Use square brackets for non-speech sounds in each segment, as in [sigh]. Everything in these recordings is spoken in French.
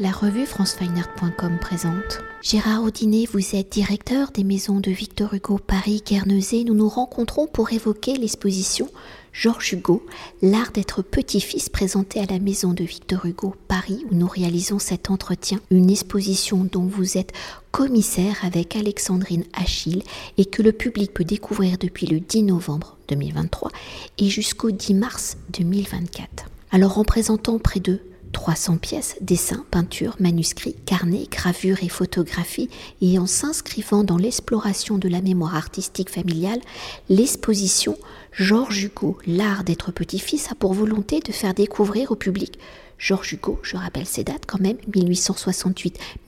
La revue francefineart.com présente. Gérard Audinet, vous êtes directeur des maisons de Victor Hugo Paris Guernesey. Nous nous rencontrons pour évoquer l'exposition Georges Hugo, l'art d'être petit-fils présenté à la maison de Victor Hugo Paris où nous réalisons cet entretien. Une exposition dont vous êtes commissaire avec Alexandrine Achille et que le public peut découvrir depuis le 10 novembre 2023 et jusqu'au 10 mars 2024. Alors en présentant près de 300 pièces, dessins, peintures, manuscrits, carnets, gravures et photographies, et en s'inscrivant dans l'exploration de la mémoire artistique familiale, l'exposition Georges Hugo, l'art d'être petit-fils, a pour volonté de faire découvrir au public Georges Hugo, je rappelle ces dates quand même,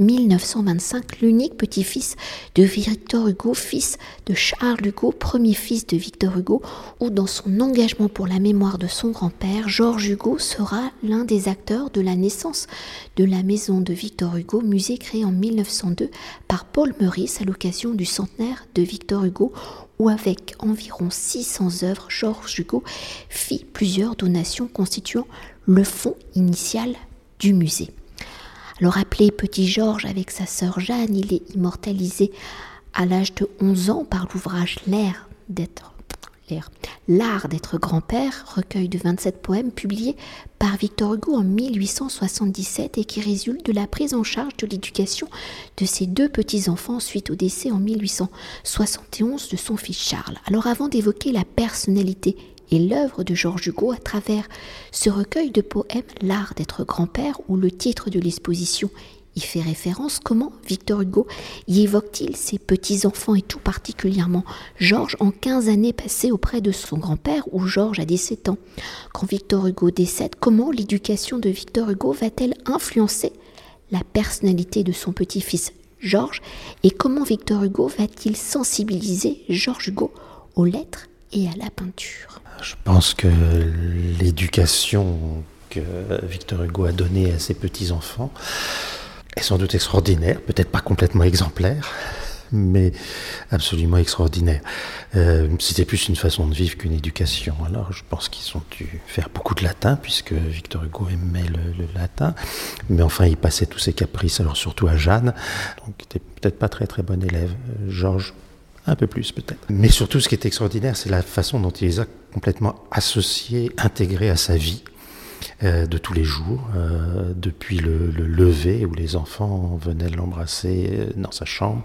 1868-1925, l'unique petit-fils de Victor Hugo, fils de Charles Hugo, premier fils de Victor Hugo, où dans son engagement pour la mémoire de son grand-père, Georges Hugo sera l'un des acteurs de la naissance de la maison de Victor Hugo, musée créé en 1902 par Paul Meurice à l'occasion du centenaire de Victor Hugo, où avec environ 600 œuvres, Georges Hugo fit plusieurs donations constituant le fond initial du musée. Alors appelé Petit Georges avec sa sœur Jeanne, il est immortalisé à l'âge de 11 ans par l'ouvrage L'art d'être grand-père, recueil de 27 poèmes publié par Victor Hugo en 1877 et qui résulte de la prise en charge de l'éducation de ses deux petits-enfants suite au décès en 1871 de son fils Charles. Alors avant d'évoquer la personnalité et l'œuvre de Georges Hugo à travers ce recueil de poèmes L'art d'être grand-père ou le titre de l'exposition y fait référence, comment Victor Hugo y évoque-t-il ses petits-enfants et tout particulièrement Georges en 15 années passées auprès de son grand-père où Georges a 17 ans? Quand Victor Hugo décède, comment l'éducation de Victor Hugo va-t-elle influencer la personnalité de son petit-fils Georges? Et comment Victor Hugo va-t-il sensibiliser Georges Hugo aux lettres et à la peinture? Je pense que l'éducation que Victor Hugo a donnée à ses petits-enfants est sans doute extraordinaire, peut-être pas complètement exemplaire, mais absolument extraordinaire. Euh, c'était plus une façon de vivre qu'une éducation. Alors je pense qu'ils ont dû faire beaucoup de latin, puisque Victor Hugo aimait le, latin, mais enfin il passait tous ses caprices, alors surtout à Jeanne, donc il était peut-être pas très très bon élève. Georges un peu plus peut-être. Mais surtout, ce qui est extraordinaire, c'est la façon dont il les a complètement associés, intégrés à sa vie. Euh, de tous les jours, euh, depuis le, lever où les enfants venaient l'embrasser euh, dans sa chambre,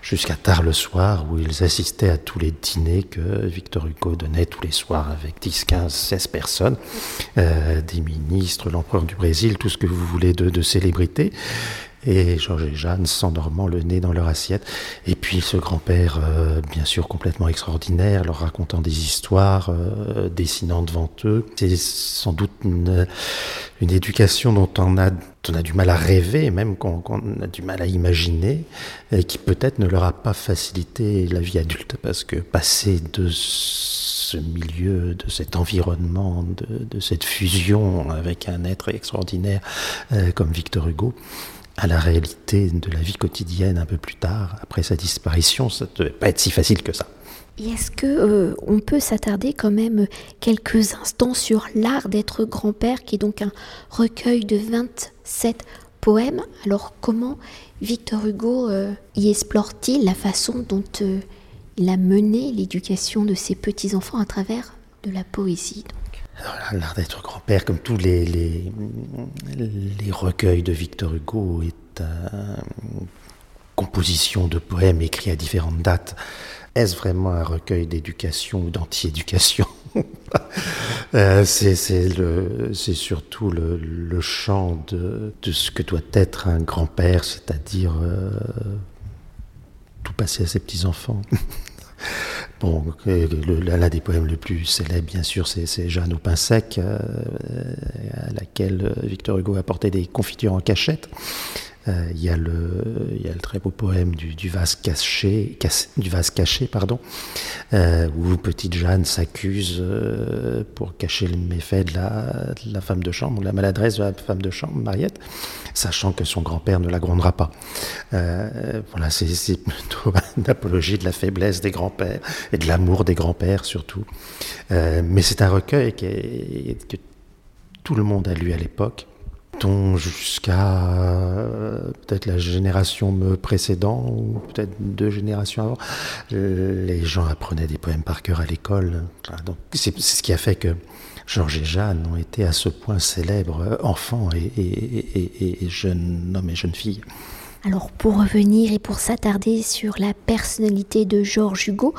jusqu'à tard le soir où ils assistaient à tous les dîners que Victor Hugo donnait tous les soirs avec 10, 15, 16 personnes, des ministres, l'empereur du Brésil, tout ce que vous voulez de, de célébrités et Georges et Jeanne s'endormant le nez dans leur assiette. Et puis ce grand-père, euh, bien sûr complètement extraordinaire, leur racontant des histoires, euh, dessinant devant eux. C'est sans doute une, éducation dont on a, du mal à rêver, même qu'on a du mal à imaginer, et qui peut-être ne leur a pas facilité la vie adulte, parce que passer de ce milieu, de cet environnement, de, cette fusion avec un être extraordinaire euh, comme Victor Hugo, à la réalité de la vie quotidienne un peu plus tard, après sa disparition, ça ne devait pas être si facile que ça. est-ce que euh, on peut s'attarder quand même quelques instants sur l'art d'être grand-père, qui est donc un recueil de 27 poèmes Alors comment Victor Hugo euh, y explore-t-il la façon dont euh, il a mené l'éducation de ses petits-enfants à travers de la poésie L'art d'être grand-père, comme tous les, recueils de Victor Hugo, est une composition de poèmes écrits à différentes dates. Est-ce vraiment un recueil d'éducation ou d'anti-éducation [laughs] euh, C'est surtout le, chant de, ce que doit être un grand-père, c'est-à-dire euh, tout passer à ses petits-enfants. [laughs] Bon, l'un des poèmes le plus célèbres, bien sûr, c'est Jeanne au pain sec, euh, à laquelle Victor Hugo apportait des confitures en cachette. Euh, il, y a le, très beau poème du, vase caché, du vase caché pardon, euh, où petite Jeanne s'accuse euh, pour cacher le méfait de la, femme de chambre, ou la maladresse de la femme de chambre, Mariette, sachant que son grand-père ne la grondera pas. voilà, c'est plutôt une apologie de la faiblesse des grands-pères et de l'amour des grands-pères surtout. mais c'est un recueil que tout le monde a lu à l'époque jusqu'à euh, peut-être la génération me précédant, ou peut-être deux générations avant, les gens apprenaient des poèmes par cœur à l'école. Donc c'est ce qui a fait que Georges et Jeanne ont été à ce point célèbres, euh, enfants et, jeunes hommes et jeunes filles. Alors pour revenir et pour s'attarder sur la personnalité de Georges Hugo,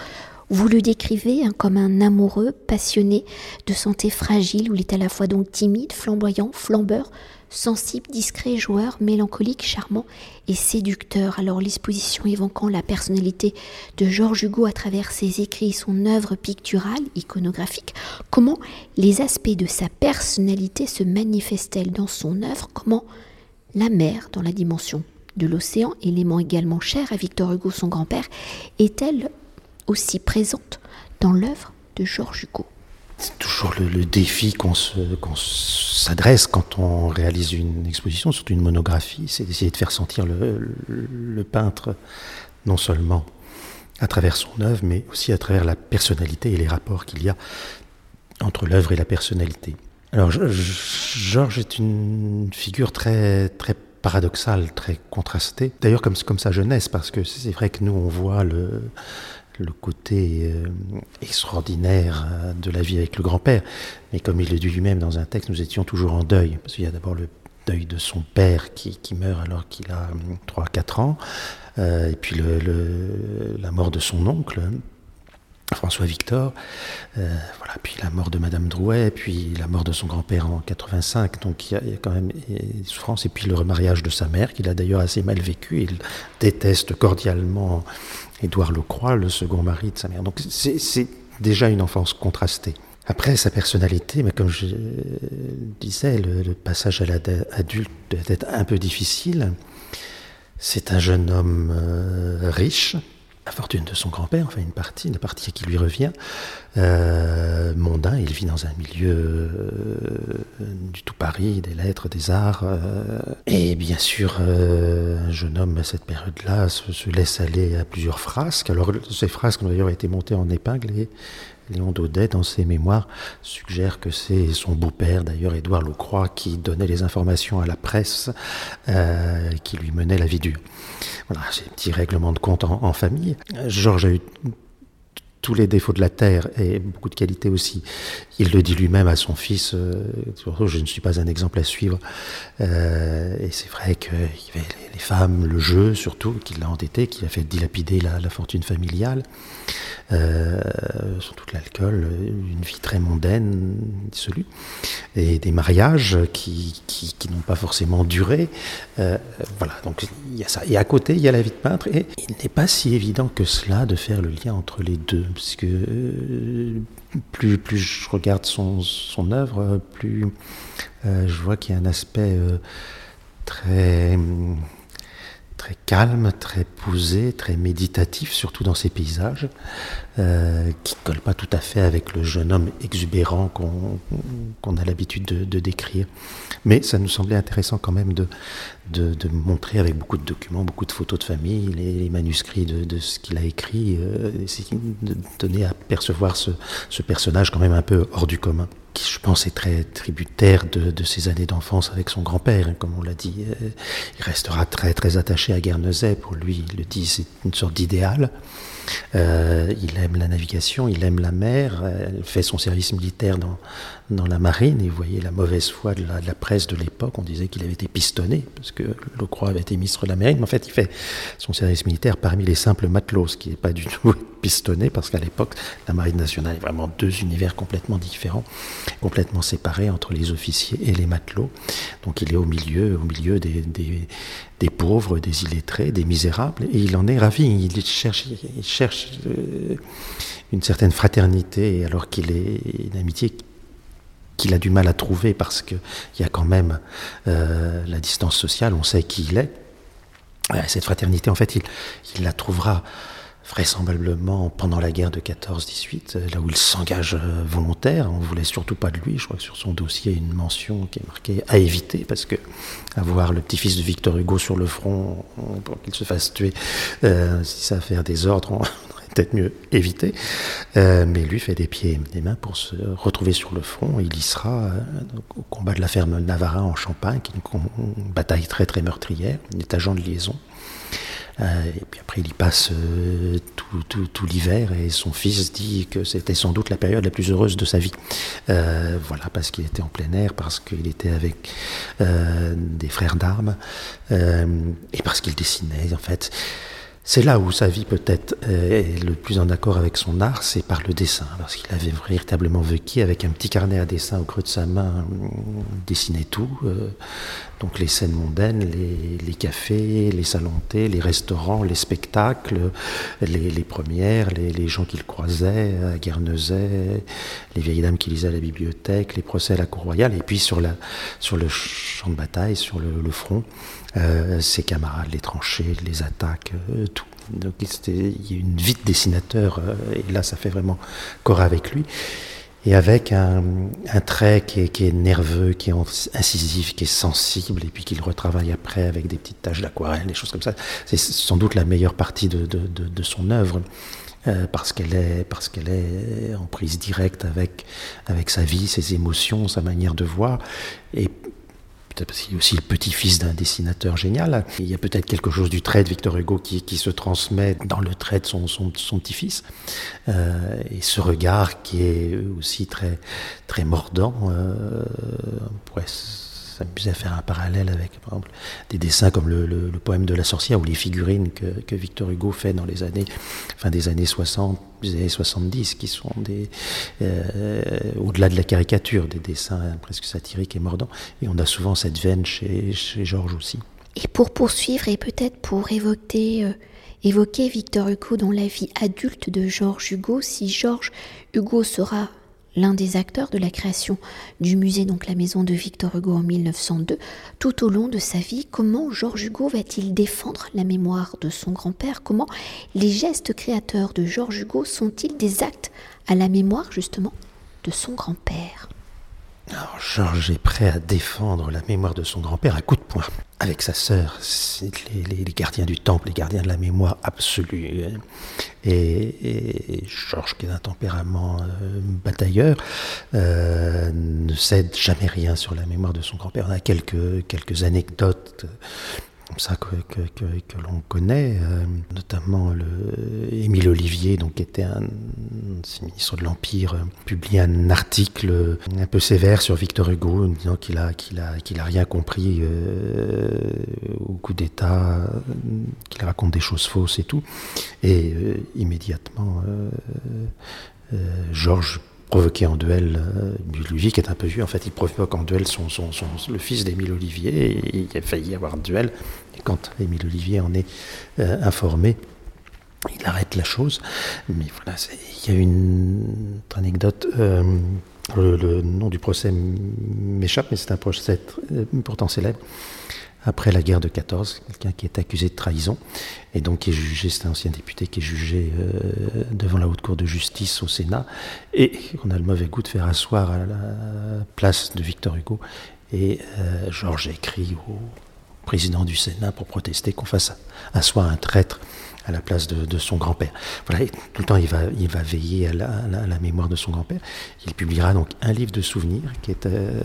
vous le décrivez hein, comme un amoureux, passionné, de santé fragile, où il est à la fois donc timide, flamboyant, flambeur, sensible, discret, joueur, mélancolique, charmant et séducteur. Alors l'exposition évoquant la personnalité de Georges Hugo à travers ses écrits, son œuvre picturale, iconographique, comment les aspects de sa personnalité se manifestent-elles dans son œuvre, comment la mer dans la dimension de l'océan, élément également cher à Victor Hugo, son grand-père, est-elle aussi présente dans l'œuvre de Georges Hugo? C'est toujours le, défi qu'on s'adresse quand on réalise une exposition, surtout une monographie, c'est d'essayer de faire sentir le, peintre non seulement à travers son œuvre, mais aussi à travers la personnalité et les rapports qu'il y a entre l'œuvre et la personnalité. Alors Georges est une figure très très paradoxale, très contrastée. D'ailleurs comme comme sa jeunesse, parce que c'est vrai que nous on voit le le côté euh, extraordinaire euh, de la vie avec le grand-père. Mais comme il le dit lui-même dans un texte, nous étions toujours en deuil. Parce qu'il y a d'abord le deuil de son père qui, meurt alors qu'il a 3-4 ans, euh, et puis la mort de son oncle. François Victor, voilà, puis la mort de Madame Drouet, puis la mort de son grand-père en 85, donc il y, a, quand même des souffrances, et puis le remariage de sa mère, qu'il a d'ailleurs assez mal vécu, il déteste cordialement Édouard Lecroix, le second mari de sa mère. Donc c'est déjà une enfance contrastée. Après, sa personnalité, mais comme je disais, le, passage à l'adulte doit être un peu difficile. C'est un jeune homme euh, riche, la fortune de son grand-père, enfin une partie, une partie qui lui revient. Euh, mondain, il vit dans un milieu euh, du tout Paris, des lettres, des arts. Euh, et bien sûr, un jeune homme à cette période-là se, laisse aller à plusieurs frasques. Alors ces frasques ont d'ailleurs été montées en épingle et Léon Daudet, dans ses mémoires, suggère que c'est son beau-père, d'ailleurs Édouard Lecroix, qui donnait les informations à la presse, qui lui menait la vie dure. Voilà, c'est un petit règlement de compte en, famille. Georges tous les défauts de la terre et beaucoup de qualités aussi. Il le dit lui-même à son fils, euh, je ne suis pas un exemple à suivre. Euh, et c'est vrai avait les, femmes, le jeu surtout, qui l'a entêté, qui a fait dilapider la, fortune familiale, euh, surtout l'alcool, une vie très mondaine, dissolue, et des mariages qui, qui, n'ont pas forcément duré. Euh, voilà, donc il y a ça. Et à côté, il y a la vie de peintre, et il n'est pas si évident que cela de faire le lien entre les deux, parce que plus, plus je regarde son, œuvre, plus euh, je vois qu'il y a un aspect euh, très calme, très posé, très méditatif, surtout dans ses paysages, euh, qui ne colle pas tout à fait avec le jeune homme exubérant qu'on a l'habitude de, décrire. Mais ça nous semblait intéressant quand même de, de, montrer avec beaucoup de documents, beaucoup de photos de famille, les, manuscrits de, ce qu'il a écrit, euh, de donner à percevoir ce, ce personnage quand même un peu hors du commun qui je pense est très tributaire de, de ses années d'enfance avec son grand-père, comme on l'a dit. Euh, il restera très très attaché à Guernesey, pour lui, il le dit, c'est une sorte d'idéal. Euh, il aime la navigation, il aime la mer, euh, il fait son service militaire dans, dans la marine, et vous voyez la mauvaise foi de la, presse de l'époque, on disait qu'il avait été pistonné, parce que Lecroix avait été ministre de la marine, mais en fait il fait son service militaire parmi les simples matelots, ce qui n'est pas du [laughs] tout pistonné, parce qu'à l'époque, la marine nationale est vraiment deux univers complètement différents, complètement séparés entre les officiers et les matelots, donc il est au milieu, au milieu des, des, pauvres, des illettrés, des misérables, et il en est ravi, il cherche, euh, une certaine fraternité, alors qu'il est une amitié qu'il a du mal à trouver parce qu'il y a quand même euh, la distance sociale, on sait qui il est. Cette fraternité, en fait, il, il la trouvera vraisemblablement pendant la guerre de 14-18, euh, là où il s'engage euh, volontaire. On ne voulait surtout pas de lui. Je crois que sur son dossier, il y a une mention qui est marquée à éviter, parce que avoir le petit-fils de Victor Hugo sur le front pour qu'il se fasse tuer, si ça fait des ordres, [laughs] on peut-être mieux. Euh, mais lui fait des pieds et des mains pour se retrouver sur le front. Il y sera euh, au combat de la ferme Navarin en Champagne, qui est une, bataille très très meurtrière. Il est agent de liaison. Euh, et puis après, il y passe tout, tout, l'hiver et son fils dit que c'était sans doute la période la plus heureuse de sa vie. voilà, parce qu'il était en plein air, parce qu'il était avec des frères d'armes et parce qu'il dessinait. En fait, c'est là où sa vie peut-être est le plus en accord avec son art, c'est par le dessin, parce qu'il avait véritablement vécu avec un petit carnet à dessin au creux de sa main, dessinait tout, euh, donc les scènes mondaines, les, cafés, les salons thé, les restaurants, les spectacles, les, premières, les, gens qu'il croisait à Guernesey, les vieilles dames qui lisaient à la bibliothèque, les procès à la cour royale, et puis sur, la, sur le champ de bataille, sur le, front, euh, ses camarades, les tranchées, les attaques, euh, tout. Donc il y a une vie de dessinateur, euh, et là ça fait vraiment corps avec lui. Et avec un, trait qui est, nerveux, qui est incisif, qui est sensible, et puis qu'il retravaille après avec des petites taches d'aquarelle, des choses comme ça. C'est sans doute la meilleure partie de, son œuvre. parce qu'elle est parce qu'elle est en prise directe avec avec sa vie, ses émotions, sa manière de voir, et peut-être parce qu'il est aussi le petit-fils d'un dessinateur génial. Il y a peut-être quelque chose du trait de Victor Hugo qui, se transmet dans le trait de son, petit-fils. Euh, et ce regard qui est aussi très, très mordant, euh, s'amuser à faire un parallèle avec, par exemple, des dessins comme le, poème de la sorcière ou les figurines que, Victor Hugo fait dans les années, fin des années 60, des années 70, qui sont euh, au-delà de la caricature, des dessins presque satiriques et mordants. Et on a souvent cette veine chez, chez Georges aussi. Et pour poursuivre et peut-être pour évoquer, euh, évoquer Victor Hugo dans la vie adulte de Georges Hugo, si Georges Hugo sera l'un des acteurs de la création du musée, donc la maison de Victor Hugo en 1902. Tout au long de sa vie, comment Georges Hugo va-t-il défendre la mémoire de son grand-père? Comment les gestes créateurs de Georges Hugo sont-ils des actes à la mémoire justement de son grand-père? Alors Georges est prêt à défendre la mémoire de son grand-père à coups de poing. Avec sa sœur, les, les, gardiens du temple, les gardiens de la mémoire absolue. Et, Georges, qui est d'un tempérament euh, batailleur, euh, ne cède jamais rien sur la mémoire de son grand-père. On a quelques anecdotes comme ça que, que, l'on connaît, euh, notamment le, Émile Olivier, donc, qui était un ministre de l'Empire, euh, publie un article un peu sévère sur Victor Hugo, disant qu'il a, qu'il a, qu'il a rien compris euh, au coup d'État, qu'il raconte des choses fausses et tout. Et immédiatement, Georges provoqué en duel euh, qui est un peu vieux. En fait, il provoque en duel son, son, le fils d'Émile Olivier, et il a failli avoir un duel. Et quand Émile Olivier en est euh, informé, il arrête la chose. Mais voilà, il y a une anecdote. Euh, le, nom du procès m'échappe, mais c'est un procès pourtant célèbre après la guerre de 14, quelqu'un qui est accusé de trahison, et donc qui est jugé, c'est un ancien député qui est jugé euh, devant la haute cour de justice au Sénat, et on a le mauvais goût de faire asseoir à la place de Victor Hugo, et euh, Georges écrit au président du Sénat pour protester qu'on fasse asseoir un traître à la place de, son grand-père. Voilà, tout le temps, il va, il va veiller à la, mémoire de son grand-père. Il publiera donc un livre de souvenirs qui est euh,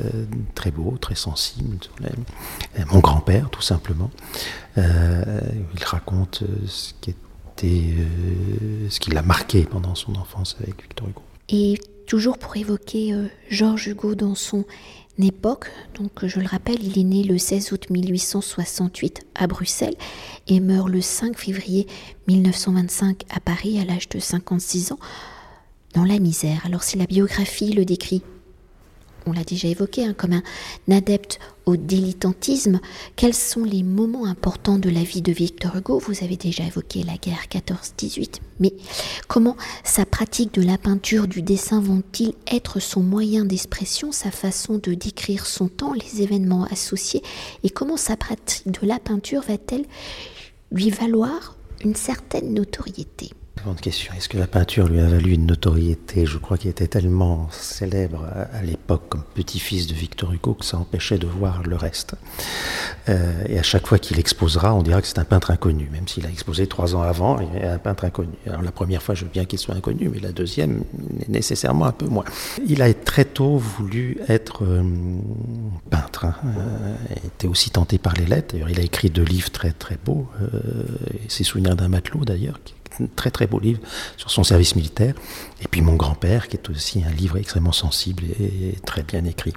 très beau, très sensible. Euh, mon grand-père, tout simplement. Euh, il raconte ce qui était, ce qui l'a marqué pendant son enfance avec Victor Hugo. Et toujours pour évoquer Georges Hugo dans son époque, donc je le rappelle, il est né le 16 août 1868 à Bruxelles et meurt le 5 février 1925 à Paris à l'âge de 56 ans dans la misère. Alors si la biographie le décrit on l'a déjà évoqué, hein, comme un adepte au dilettantisme, quels sont les moments importants de la vie de Victor Hugo? Vous avez déjà évoqué la guerre 14-18, mais comment sa pratique de la peinture, du dessin vont-ils être son moyen d'expression, sa façon de décrire son temps, les événements associés, et comment sa pratique de la peinture va-t-elle lui valoir une certaine notoriété? Est-ce que la peinture lui a valu une notoriété? Je crois qu'il était tellement célèbre à, l'époque comme petit-fils de Victor Hugo que ça empêchait de voir le reste. Euh, et à chaque fois qu'il exposera, on dira que c'est un peintre inconnu, même s'il a exposé trois ans avant, il est un peintre inconnu. Alors la première fois, je veux bien qu'il soit inconnu, mais la deuxième, nécessairement un peu moins. Il a très tôt voulu être euh, peintre. Hein. Euh, il était aussi tenté par les lettres. D'ailleurs, il a écrit deux livres très très beaux. ses souvenirs d'un matelot, d'ailleurs, très très beau livre sur son service militaire. Et puis Mon grand-père, qui est aussi un livre extrêmement sensible et très bien écrit.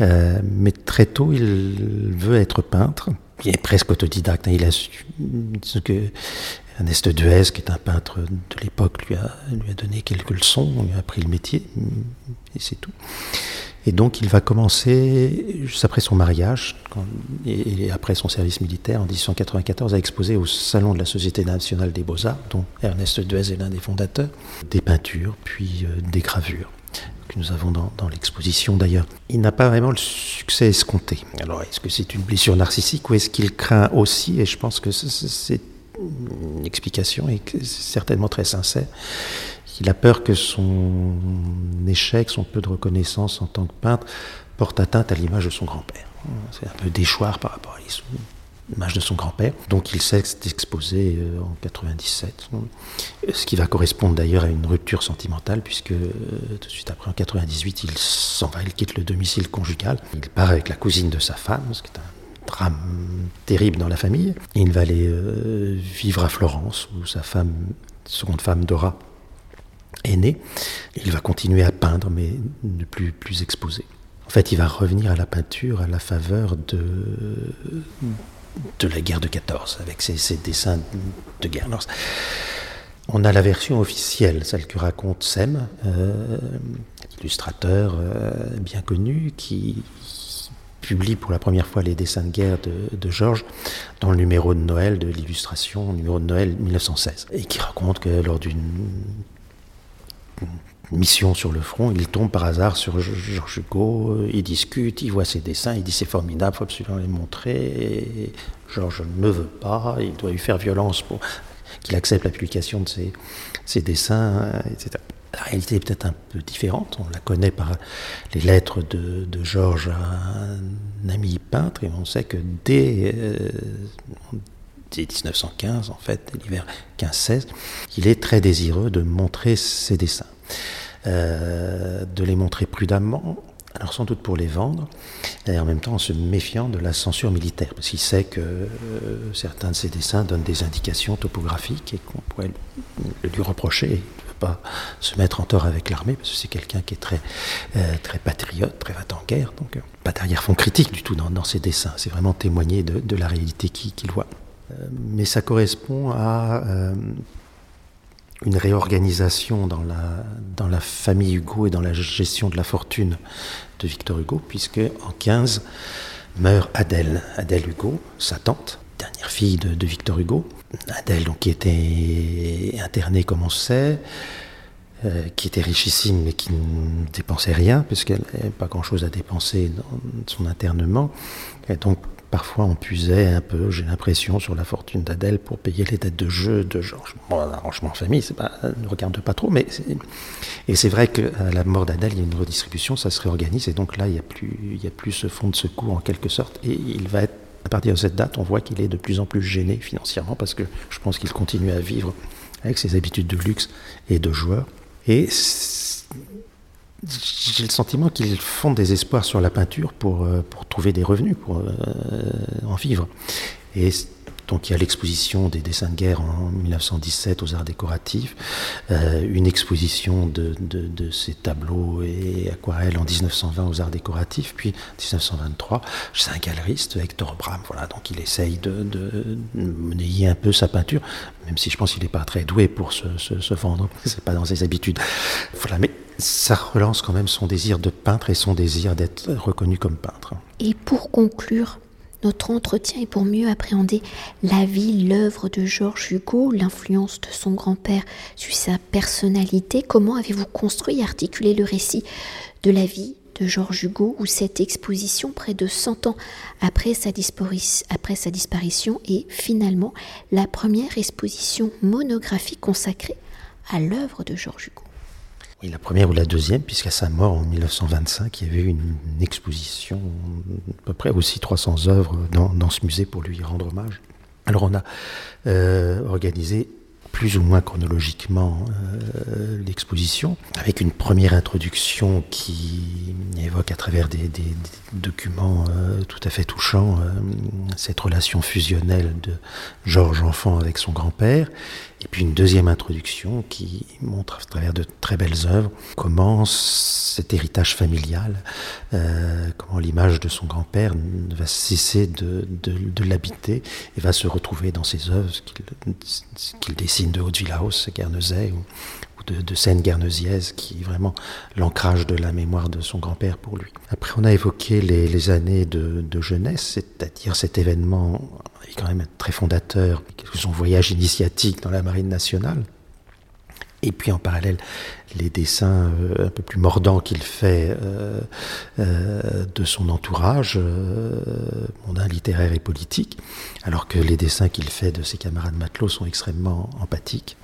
Euh, mais très tôt, il veut être peintre. Il est presque autodidacte. Hein. Il a su que Ernest Duez, qui est un peintre de l'époque, lui a, lui a donné quelques leçons, il a appris le métier, et c'est tout. Et donc il va commencer, juste après son mariage et, après son service militaire en 1894, à exposer au Salon de la Société nationale des beaux-arts, dont Ernest Duez est l'un des fondateurs, des peintures, puis euh, des gravures que nous avons dans, dans l'exposition d'ailleurs. Il n'a pas vraiment le succès escompté. Alors est-ce que c'est une blessure narcissique ou est-ce qu'il craint aussi, et je pense que c'est une explication et c'est certainement très sincère, il a peur que son échec, son peu de reconnaissance en tant que peintre, porte atteinte à l'image de son grand-père. C'est un peu déchoir par rapport à l'image de son grand-père. Donc il s'est exposé euh, en 97, ce qui va correspondre d'ailleurs à une rupture sentimentale, puisque euh, tout de suite après, en 98, il s'en va, il quitte le domicile conjugal. Il part avec la cousine de sa femme, ce qui est un drame terrible dans la famille. Il va aller euh, vivre à Florence, où sa femme, seconde femme Dora, est né. Il va continuer à peindre, mais ne plus, plus exposer. En fait, il va revenir à la peinture à la faveur de, de la guerre de 14, avec ses, dessins de guerre. on a la version officielle, celle que raconte Sem, euh, illustrateur euh, bien connu, qui publie pour la première fois les dessins de guerre de, de Georges dans le numéro de Noël de l'illustration, numéro de Noël 1916, et qui raconte que lors d'une mission sur le front, il tombe par hasard sur Georges Hugo, euh, il discute, il voit ses dessins, il dit c'est formidable, il faut absolument les montrer. Georges ne veut pas, il doit lui faire violence pour qu'il accepte la publication de ses, dessins, etc. La réalité est peut-être un peu différente, on la connaît par les lettres de, Georges à un ami peintre, et on sait que dès, euh, 1915, en fait, l'hiver 15-16, il est très désireux de montrer ses dessins, euh, de les montrer prudemment, alors sans doute pour les vendre, et en même temps en se méfiant de la censure militaire, parce qu'il sait que euh, certains de ses dessins donnent des indications topographiques et qu'on pourrait lui reprocher il ne veut pas se mettre en tort avec l'armée, parce que c'est quelqu'un qui est très, euh, très patriote, très va en guerre, donc pas d'arrière-fond critique du tout dans, ses dessins, c'est vraiment témoigner de, la réalité qu'il voit. Euh, mais ça correspond à euh, une réorganisation dans la, dans la famille Hugo et dans la gestion de la fortune de Victor Hugo, puisque en 15 meurt Adèle, Adèle Hugo, sa tante, dernière fille de, Victor Hugo. Adèle, qui était internée, comme on sait, euh, qui était richissime mais qui ne dépensait rien, puisqu'elle n'avait pas grand-chose à dépenser dans son internement. Et donc, Parfois, on puisait un peu, j'ai l'impression, sur la fortune d'Adèle pour payer les dettes de jeu de Georges. Bon, l'arrangement en famille, pas, ne regarde pas trop, mais et c'est vrai qu'à la mort d'Adèle, il y a une redistribution, ça se réorganise, et donc là, il n'y a plus, a plus ce fonds de secours en quelque sorte, et il va à partir de cette date, on voit qu'il est de plus en plus gêné financièrement parce que je pense qu'il continue à vivre avec ses habitudes de luxe et de joueur. Et j'ai le sentiment qu'ils font des espoirs sur la peinture pour, euh, pour trouver des revenus, pour euh, en vivre. Donc il y a l'exposition des dessins de guerre en 1917 aux arts décoratifs, euh, une exposition de, de, ces tableaux et aquarelles en 1920 aux arts décoratifs, puis 1923 c'est un galeriste, Hector Bram. Voilà, donc il essaye de, de monnayer un peu sa peinture, même si je pense qu'il n'est pas très doué pour se, se, se vendre, [laughs] c'est pas dans ses habitudes. Voilà, mais ça relance quand même son désir de peintre et son désir d'être reconnu comme peintre. Et pour conclure, notre entretien est pour mieux appréhender la vie, l'œuvre de Georges Hugo, l'influence de son grand-père sur sa personnalité. Comment avez-vous construit et articulé le récit de la vie de Georges Hugo, où cette exposition, près de 100 ans après sa, disparition, est finalement la première exposition monographique consacrée à l'œuvre de Georges Hugo? Oui, la première ou la deuxième, puisqu'à sa mort en 1925, il y avait eu une, exposition, à peu près aussi 300 œuvres dans, ce musée pour lui rendre hommage. Alors on a euh, organisé plus ou moins chronologiquement euh, l'exposition, avec une première introduction qui évoque à travers des, documents euh, tout à fait touchants cette relation fusionnelle de Georges enfant avec son grand-père, et puis une deuxième introduction qui montre à travers de très belles œuvres comment cet héritage familial, euh, comment l'image de son grand-père va cesser de, l'habiter et va se retrouver dans ses œuvres qu'il de Haute-Villahausse, Guernesey, ou, de, de scènes guernesiaises qui est vraiment l'ancrage de la mémoire de son grand-père pour lui. Après, on a évoqué les, années de, de jeunesse, c'est-à-dire cet événement est quand même très fondateur, son voyage initiatique dans la marine nationale. Et puis en parallèle, les dessins euh, un peu plus mordants qu'il fait euh, euh, de son entourage, mondain, littéraire et politique, alors que les dessins qu'il fait de ses camarades matelots sont extrêmement empathiques.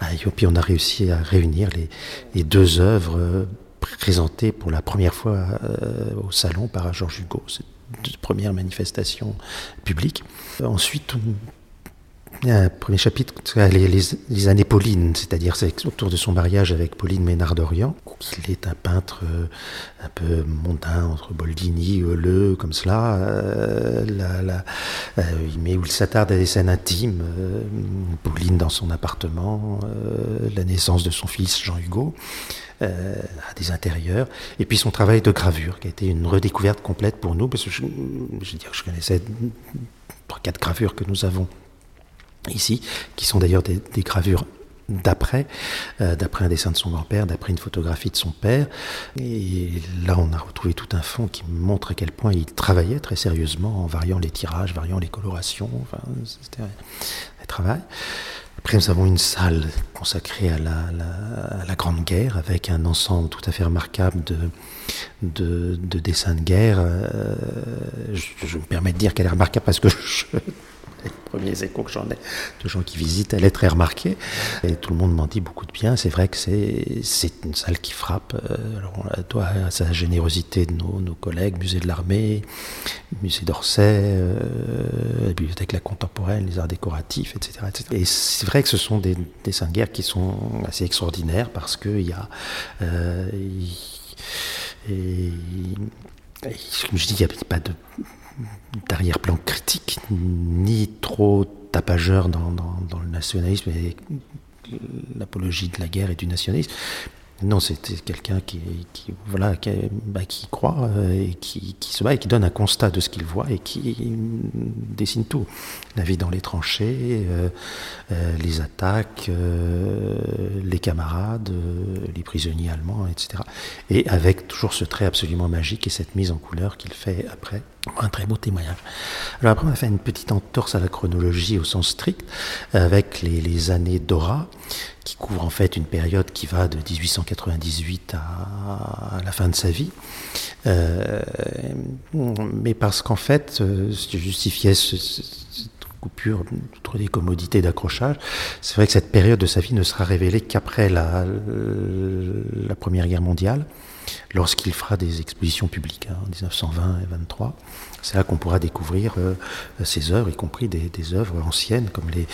Ah, et puis on a réussi à réunir les, les deux œuvres présentées pour la première fois au salon par Georges Hugo première manifestation publique. Ensuite, un premier chapitre, les, années Pauline, c'est-à-dire c'est autour de son mariage avec Pauline Ménard d'Orient. Il est un peintre euh, un peu mondain entre Boldini, Le, comme cela. Euh, euh, mais où il s'attarde à des scènes intimes. Pauline dans son appartement, la naissance de son fils Jean Hugo. à des intérieurs, et puis son travail de gravure, qui a été une redécouverte complète pour nous, parce que je, je connaissais trois, quatre gravures que nous avons ici, qui sont d'ailleurs des, gravures d'après, euh, d'après un dessin de son grand-père, d'après une photographie de son père. Et là, on a retrouvé tout un fond qui montre à quel point il travaillait très sérieusement en variant les tirages, variant les colorations. Enfin, c'était un travail. Après, nous avons une salle consacrée à la, Grande Guerre, avec un ensemble tout à fait remarquable de, de, dessins de guerre. Euh, je, je, me permets de dire qu'elle est remarquable parce que je, les premiers échos que j'en ai de gens qui visitent, elle est très remarquée. Et tout le monde m'en dit beaucoup de bien. C'est vrai que c'est une salle qui frappe. Euh, alors on doit à sa générosité de nos, nos collègues, musée de l'armée, musée d'Orsay, euh, bibliothèque La Contemporaine, les arts décoratifs, etc. Et c'est vrai que ce sont des dessins de guerre qui sont assez extraordinaires parce qu'il y a. Euh, et, comme je dis, il n'y a pas de d'arrière-plan critique, ni trop tapageur dans, le nationalisme et l'apologie de la guerre et du nationalisme, non, c'est quelqu'un qui, voilà, qui, bah, croit euh, et qui, qui, se bat et qui donne un constat de ce qu'il voit et qui dessine tout. La vie dans les tranchées, euh, euh, les attaques, les camarades, les prisonniers allemands, etc. Et avec toujours ce trait absolument magique et cette mise en couleur qu'il fait après. Un très beau témoignage. Alors après, on a fait une petite entorse à la chronologie au sens strict, avec les, années Dora qui couvre en fait une période qui va de 1898 à, la fin de sa vie. Euh, mais parce qu'en fait, euh, ce justifiait cette coupure, outre des commodités d'accrochage, c'est vrai que cette période de sa vie ne sera révélée qu'après la Première Guerre mondiale lorsqu'il fera des expositions publiques hein, en 1920 et 23. C'est là qu'on pourra découvrir euh, ses œuvres, y compris des, œuvres anciennes comme les,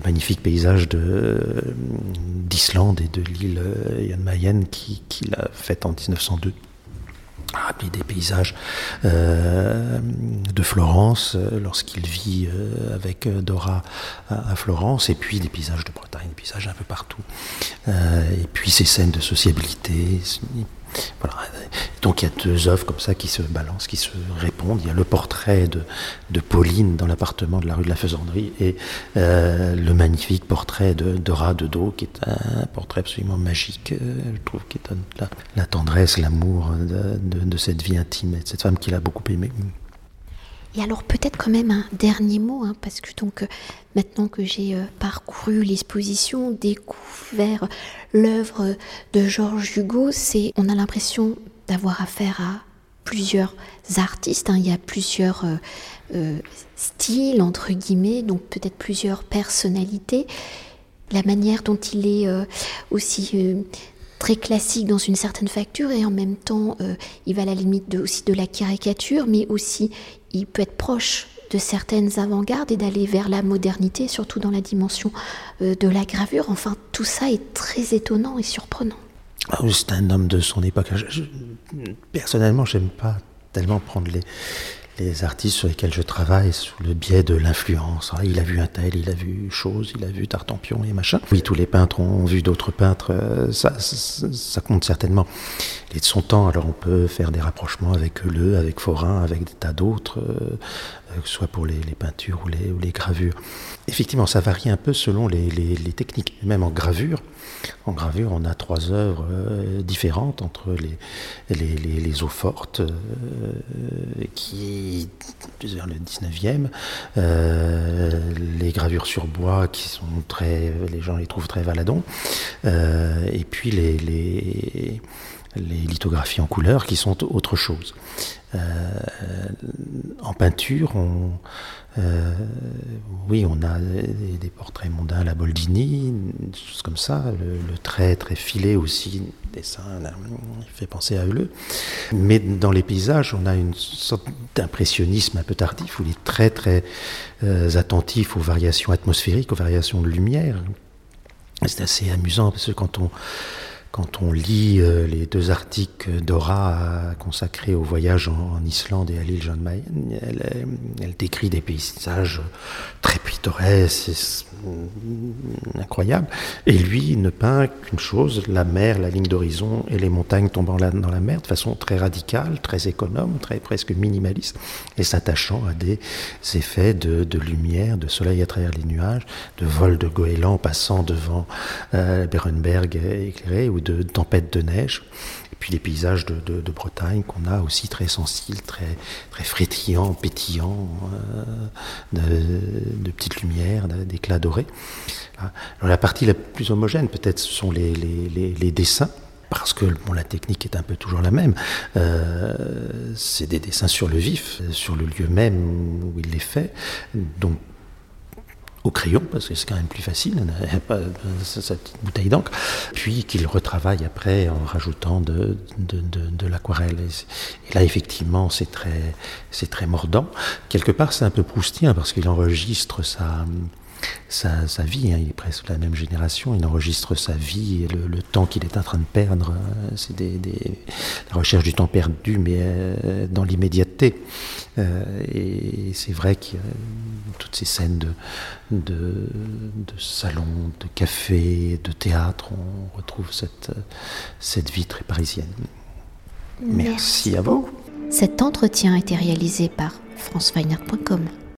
magnifiques paysages d'Islande et de l'île Jan euh, Mayen qu'il a fait en 1902. Ah, des paysages euh, de Florence lorsqu'il vit avec Dora à, Florence, et puis des paysages de Bretagne, des paysages un peu partout. et puis ces scènes de sociabilité, Donc il y a deux œuvres comme ça qui se balancent, qui se répondent. Il y a le portrait de, de Pauline dans l'appartement de la rue de la Faisanderie et euh, le magnifique portrait de, de de dos, qui est un portrait absolument magique, euh, je trouve, qui donne la, tendresse, l'amour de, de, cette vie intime et de cette femme qu'il a beaucoup aimée. Et alors peut-être quand même un dernier mot, hein, parce que donc euh, maintenant que j'ai euh, parcouru l'exposition, découvert l'œuvre de Georges Hugo, c'est on a l'impression d'avoir affaire à plusieurs artistes, hein. il y a plusieurs euh, styles, entre guillemets, donc peut-être plusieurs personnalités. La manière dont il est aussi très classique dans une certaine facture et en même temps il va à la limite aussi de la caricature, mais aussi il peut être proche de certaines avant-gardes et d'aller vers la modernité, surtout dans la dimension de la gravure. Enfin, tout ça est très étonnant et surprenant. Ah c'est un homme de son époque. Je, personnellement, j'aime pas tellement prendre les, les artistes sur lesquels je travaille sous le biais de l'influence. Ah, il a vu un tel, il a vu chose, il a vu Tartampion et machin. Oui, tous les peintres ont vu d'autres peintres, euh, ça, ça, compte certainement. Il est de son temps, alors on peut faire des rapprochements avec Le, avec Forain, avec des tas d'autres, euh, que ce soit pour les, peintures ou les, gravures. Effectivement, ça varie un peu selon les, techniques. Même en gravure, en gravure, on a trois œuvres euh, différentes entre les, eaux fortes, euh, qui, vers le 19e, euh, les gravures sur bois, qui sont très, les gens les trouvent très valadons, et puis les, les, lithographies en couleur, qui sont autre chose. en peinture, on, euh, oui, on a des, portraits mondains la Boldini, des choses comme ça. Le, trait très filé aussi, dessin, il fait penser à Euleux. Mais dans les paysages, on a une sorte d'impressionnisme un peu tardif où il est très très euh, attentif aux variations atmosphériques, aux variations de lumière. C'est assez amusant parce que quand on quand on lit euh, les deux articles d'Ora consacrés au voyage en, Islande et à l'île John Mayen, elle, décrit des paysages très pittoresques, incroyables. Et lui ne peint qu'une chose, la mer, la ligne d'horizon et les montagnes tombant dans la mer de façon très radicale, très économe, très presque minimaliste, et s'attachant à des effets de, lumière, de soleil à travers les nuages, de vol de goélands passant devant euh, Berenberg éclairé, de tempêtes de neige. Et puis les paysages de, Bretagne qu'on a aussi très sensibles, très, très frétillants, pétillants, euh, de, petites lumières, d'éclats dorés. Alors la partie la plus homogène peut-être ce sont les, les, dessins parce que bon, la technique est un peu toujours la même. Euh, c'est des dessins sur le vif, sur le lieu même où il les fait. Donc au crayon, parce que c'est quand même plus facile, a [laughs] pas cette bouteille d'encre, puis qu'il retravaille après en rajoutant de, de, de, l'aquarelle. Et, là, effectivement, c'est très, c'est très mordant. Quelque part, c'est un peu proustien, parce qu'il enregistre sa, sa, sa vie, hein. il est presque la même génération, il enregistre sa vie et le, temps qu'il est en train de perdre. Euh, c'est des, des, la recherche du temps perdu, mais euh, dans l'immédiateté. Euh, et c'est vrai qu'il y a toutes ces scènes de, de, de, salon, de café, de théâtre, on retrouve cette, cette vie très parisienne. Merci, à vous. Cet entretien a été réalisé par franceweiner.com.